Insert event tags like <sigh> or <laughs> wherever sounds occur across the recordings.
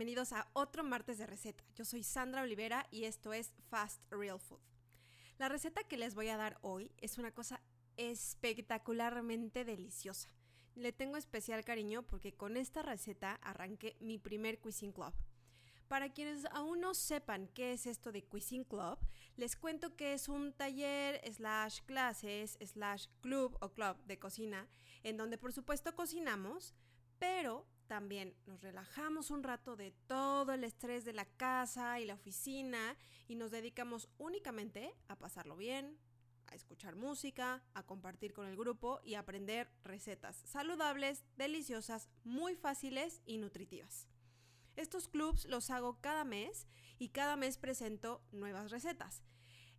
Bienvenidos a otro martes de receta. Yo soy Sandra Olivera y esto es Fast Real Food. La receta que les voy a dar hoy es una cosa espectacularmente deliciosa. Le tengo especial cariño porque con esta receta arranqué mi primer Cuisine Club. Para quienes aún no sepan qué es esto de Cuisine Club, les cuento que es un taller slash clases slash club o club de cocina en donde por supuesto cocinamos, pero también nos relajamos un rato de todo el estrés de la casa y la oficina y nos dedicamos únicamente a pasarlo bien, a escuchar música, a compartir con el grupo y a aprender recetas saludables, deliciosas, muy fáciles y nutritivas. Estos clubs los hago cada mes y cada mes presento nuevas recetas.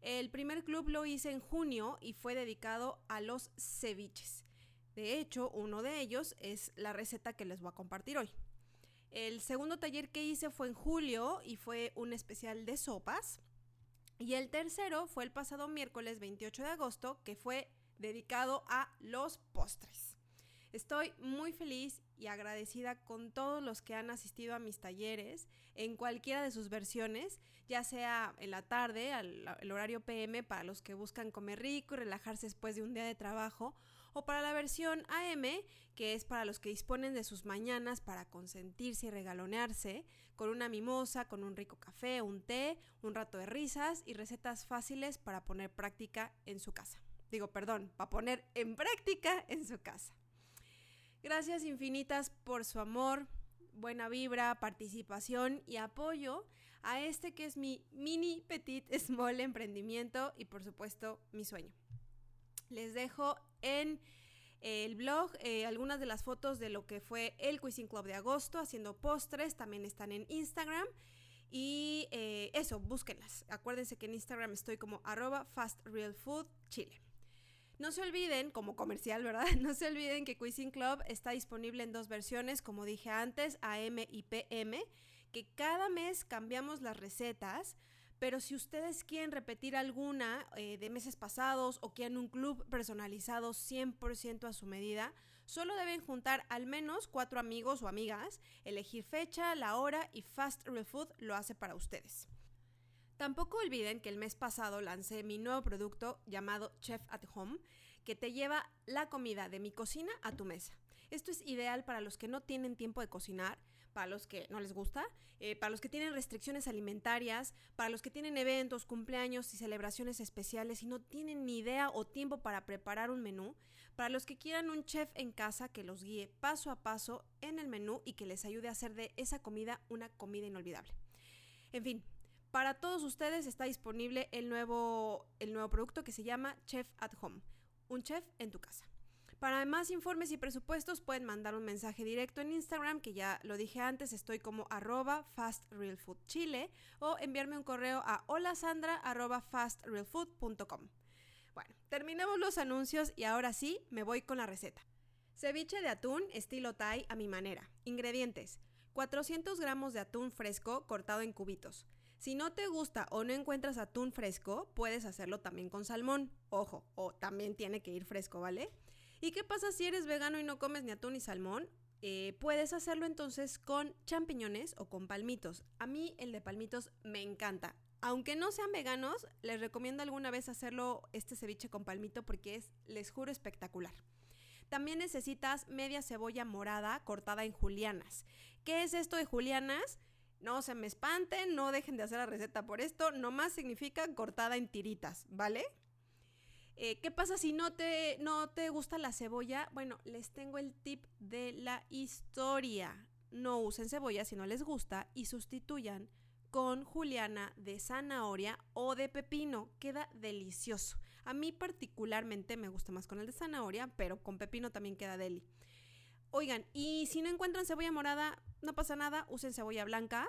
El primer club lo hice en junio y fue dedicado a los ceviches. De hecho, uno de ellos es la receta que les voy a compartir hoy. El segundo taller que hice fue en julio y fue un especial de sopas. Y el tercero fue el pasado miércoles 28 de agosto, que fue dedicado a los postres. Estoy muy feliz y agradecida con todos los que han asistido a mis talleres en cualquiera de sus versiones, ya sea en la tarde, al horario PM para los que buscan comer rico y relajarse después de un día de trabajo, o para la versión AM, que es para los que disponen de sus mañanas para consentirse y regalonearse, con una mimosa, con un rico café, un té, un rato de risas y recetas fáciles para poner práctica en su casa. Digo, perdón, para poner en práctica en su casa. Gracias infinitas por su amor, buena vibra, participación y apoyo a este que es mi mini petit <laughs> small emprendimiento y por supuesto mi sueño. Les dejo en el blog eh, algunas de las fotos de lo que fue el Cuisine Club de agosto haciendo postres, también están en Instagram. Y eh, eso, búsquenlas. Acuérdense que en Instagram estoy como arroba fastrealfoodchile. No se olviden, como comercial, ¿verdad? <laughs> No se olviden que Cuisine Club está disponible en dos versiones, como dije antes, AM y PM, que cada mes cambiamos las recetas. Pero si ustedes quieren repetir alguna eh, de meses pasados o quieren un club personalizado 100% a su medida, solo deben juntar al menos cuatro amigos o amigas, elegir fecha, la hora y Fast Real Food lo hace para ustedes. Tampoco olviden que el mes pasado lancé mi nuevo producto llamado Chef at Home, que te lleva la comida de mi cocina a tu mesa. Esto es ideal para los que no tienen tiempo de cocinar, para los que no les gusta, eh, para los que tienen restricciones alimentarias, para los que tienen eventos, cumpleaños y celebraciones especiales y no tienen ni idea o tiempo para preparar un menú, para los que quieran un chef en casa que los guíe paso a paso en el menú y que les ayude a hacer de esa comida una comida inolvidable. En fin, para todos ustedes está disponible el nuevo, el nuevo producto que se llama Chef at Home, un chef en tu casa. Para más informes y presupuestos pueden mandar un mensaje directo en Instagram, que ya lo dije antes, estoy como arroba fastrealfoodchile, o enviarme un correo a holasandra arroba fastrealfood.com. Bueno, terminemos los anuncios y ahora sí me voy con la receta. Ceviche de atún estilo Thai a mi manera. Ingredientes. 400 gramos de atún fresco cortado en cubitos. Si no te gusta o no encuentras atún fresco, puedes hacerlo también con salmón. Ojo, o también tiene que ir fresco, ¿vale? ¿Y qué pasa si eres vegano y no comes ni atún ni salmón? Eh, puedes hacerlo entonces con champiñones o con palmitos. A mí el de palmitos me encanta. Aunque no sean veganos, les recomiendo alguna vez hacerlo este ceviche con palmito porque es, les juro, espectacular. También necesitas media cebolla morada cortada en julianas. ¿Qué es esto de julianas? No se me espanten, no dejen de hacer la receta por esto, nomás significa cortada en tiritas, ¿vale? Eh, ¿Qué pasa si no te, no te gusta la cebolla? Bueno, les tengo el tip de la historia. No usen cebolla si no les gusta y sustituyan con juliana de zanahoria o de pepino. Queda delicioso. A mí particularmente me gusta más con el de zanahoria, pero con pepino también queda deli. Oigan, y si no encuentran cebolla morada, no pasa nada, usen cebolla blanca.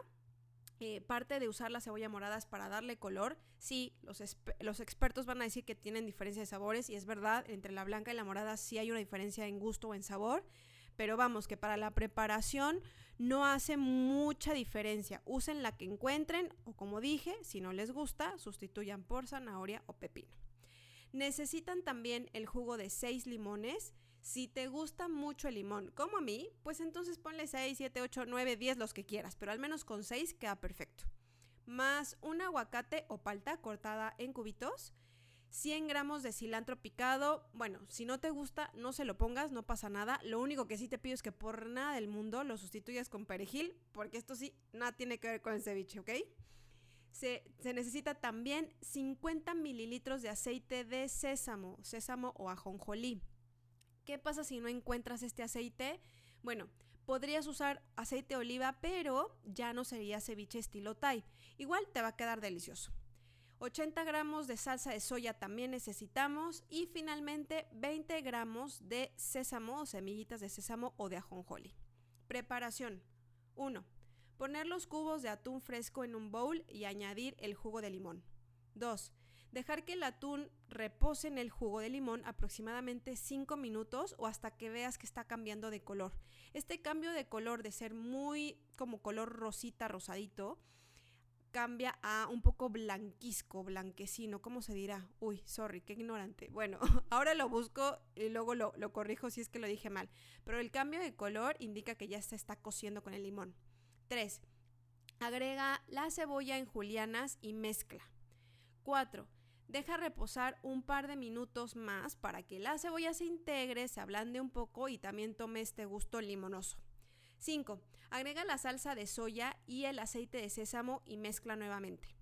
Eh, parte de usar la cebolla morada es para darle color. Sí, los, los, expertos van a decir que tienen diferencia de sabores y es verdad, entre la blanca y la morada sí hay una diferencia en gusto o en sabor, pero vamos, que para la preparación no hace mucha diferencia. Usen la que encuentren o como dije, si no les gusta, sustituyan por zanahoria o pepino. Necesitan también el jugo de 6 limones Si te gusta mucho el limón, como a mí, pues entonces ponle 6, 7, 8, 9, 10, los que quieras, pero al menos con 6 queda perfecto. Más un aguacate o palta cortada en cubitos, 100 gramos de cilantro picado. Bueno, si no te gusta, no se lo pongas, no pasa nada. Lo único que sí te pido es que por nada del mundo lo sustituyas con perejil, porque esto sí, nada tiene que ver con el ceviche, ¿ok? Se, se, necesita también 50 mililitros de aceite de sésamo, sésamo o ajonjolí. ¿Qué pasa si no encuentras este aceite? Bueno, podrías usar aceite de oliva, pero ya no sería ceviche estilo Thai. Igual te va a quedar delicioso. 80 gramos de salsa de soya también necesitamos y finalmente 20 gramos de sésamo o semillitas de sésamo o de ajonjoli. Preparación 1. Poner los cubos de atún fresco en un bowl y añadir el jugo de limón. 2. Dejar que el atún repose en el jugo de limón aproximadamente 5 minutos o hasta que veas que está cambiando de color. Este cambio de color de ser muy como color rosita, rosadito, cambia a un poco blanquisco, blanquecino, ¿cómo se dirá? Uy, sorry, qué ignorante. Bueno, <laughs> ahora lo busco y luego lo, lo, corrijo si es que lo dije mal. Pero el cambio de color indica que ya se está cociendo con el limón. 3. Agrega la cebolla en julianas y mezcla. 4. Deja reposar un par de minutos más para que la cebolla se integre, se ablande un poco y también tome este gusto limonoso. 5. Agrega la salsa de soya y el aceite de sésamo y mezcla nuevamente.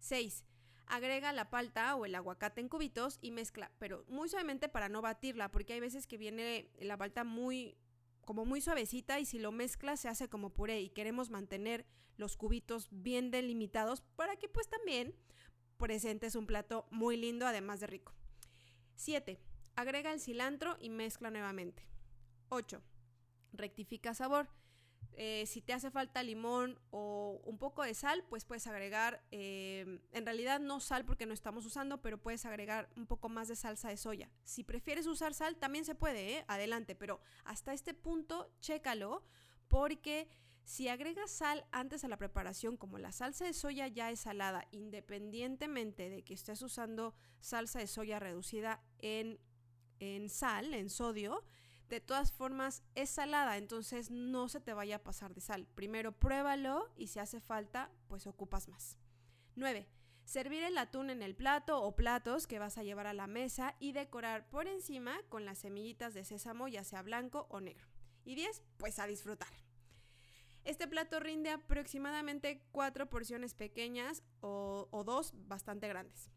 6. Agrega la palta o el aguacate en cubitos y mezcla, pero muy suavemente para no batirla, porque hay veces que viene la palta muy como muy suavecita y si lo mezclas se hace como puré y queremos mantener los cubitos bien delimitados para que pues también presentes un plato muy lindo, además de rico. 7. Agrega el cilantro y mezcla nuevamente. 8. Rectifica sabor. Eh, si te hace falta limón o un poco de sal, pues puedes agregar, eh, en realidad no sal porque no estamos usando, pero puedes agregar un poco más de salsa de soya. Si prefieres usar sal, también se puede, ¿eh? adelante, pero hasta este punto, chécalo porque si agregas sal antes a la preparación, como la salsa de soya ya es salada, independientemente de que estés usando salsa de soya reducida en, en sal, en sodio, de todas formas es salada, entonces no se te vaya a pasar de sal. Primero pruébalo y si hace falta, pues ocupas más. 9. Servir el atún en el plato o platos que vas a llevar a la mesa y decorar por encima con las semillitas de sésamo, ya sea blanco o negro. Y 10. Pues a disfrutar. Este plato rinde aproximadamente cuatro porciones pequeñas o, o dos bastante grandes.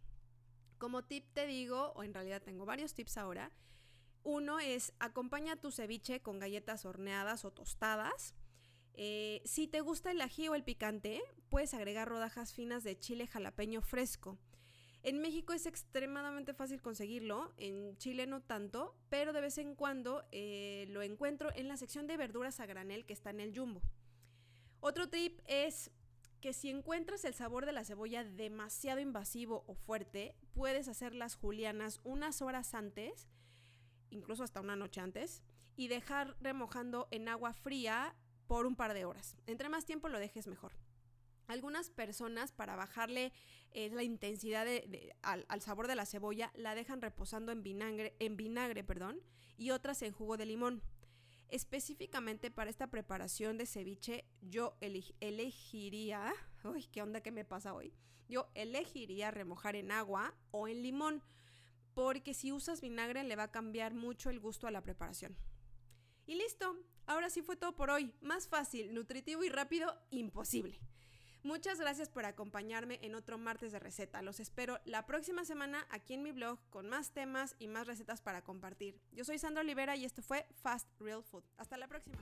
Como tip te digo, o en realidad tengo varios tips ahora, uno es acompaña tu ceviche con galletas horneadas o tostadas. Eh, si te gusta el ají o el picante, puedes agregar rodajas finas de chile jalapeño fresco. En México es extremadamente fácil conseguirlo, en Chile no tanto, pero de vez en cuando eh, lo encuentro en la sección de verduras a granel que está en el jumbo. Otro tip es que si encuentras el sabor de la cebolla demasiado invasivo o fuerte, puedes hacer las julianas unas horas antes incluso hasta una noche antes, y dejar remojando en agua fría por un par de horas. Entre más tiempo lo dejes mejor. Algunas personas para bajarle eh, la intensidad al, al, sabor de la cebolla la dejan reposando en vinagre, en vinagre perdón, y otras en jugo de limón. Específicamente para esta preparación de ceviche yo elegiría, uy, qué onda que me pasa hoy. Yo elegiría remojar en agua o en limón porque si usas vinagre le va a cambiar mucho el gusto a la preparación. Y listo, ahora sí fue todo por hoy. Más fácil, nutritivo y rápido, imposible. Muchas gracias por acompañarme en otro martes de receta. Los espero la próxima semana aquí en mi blog con más temas y más recetas para compartir. Yo soy Sandra Olivera y esto fue Fast Real Food. Hasta la próxima.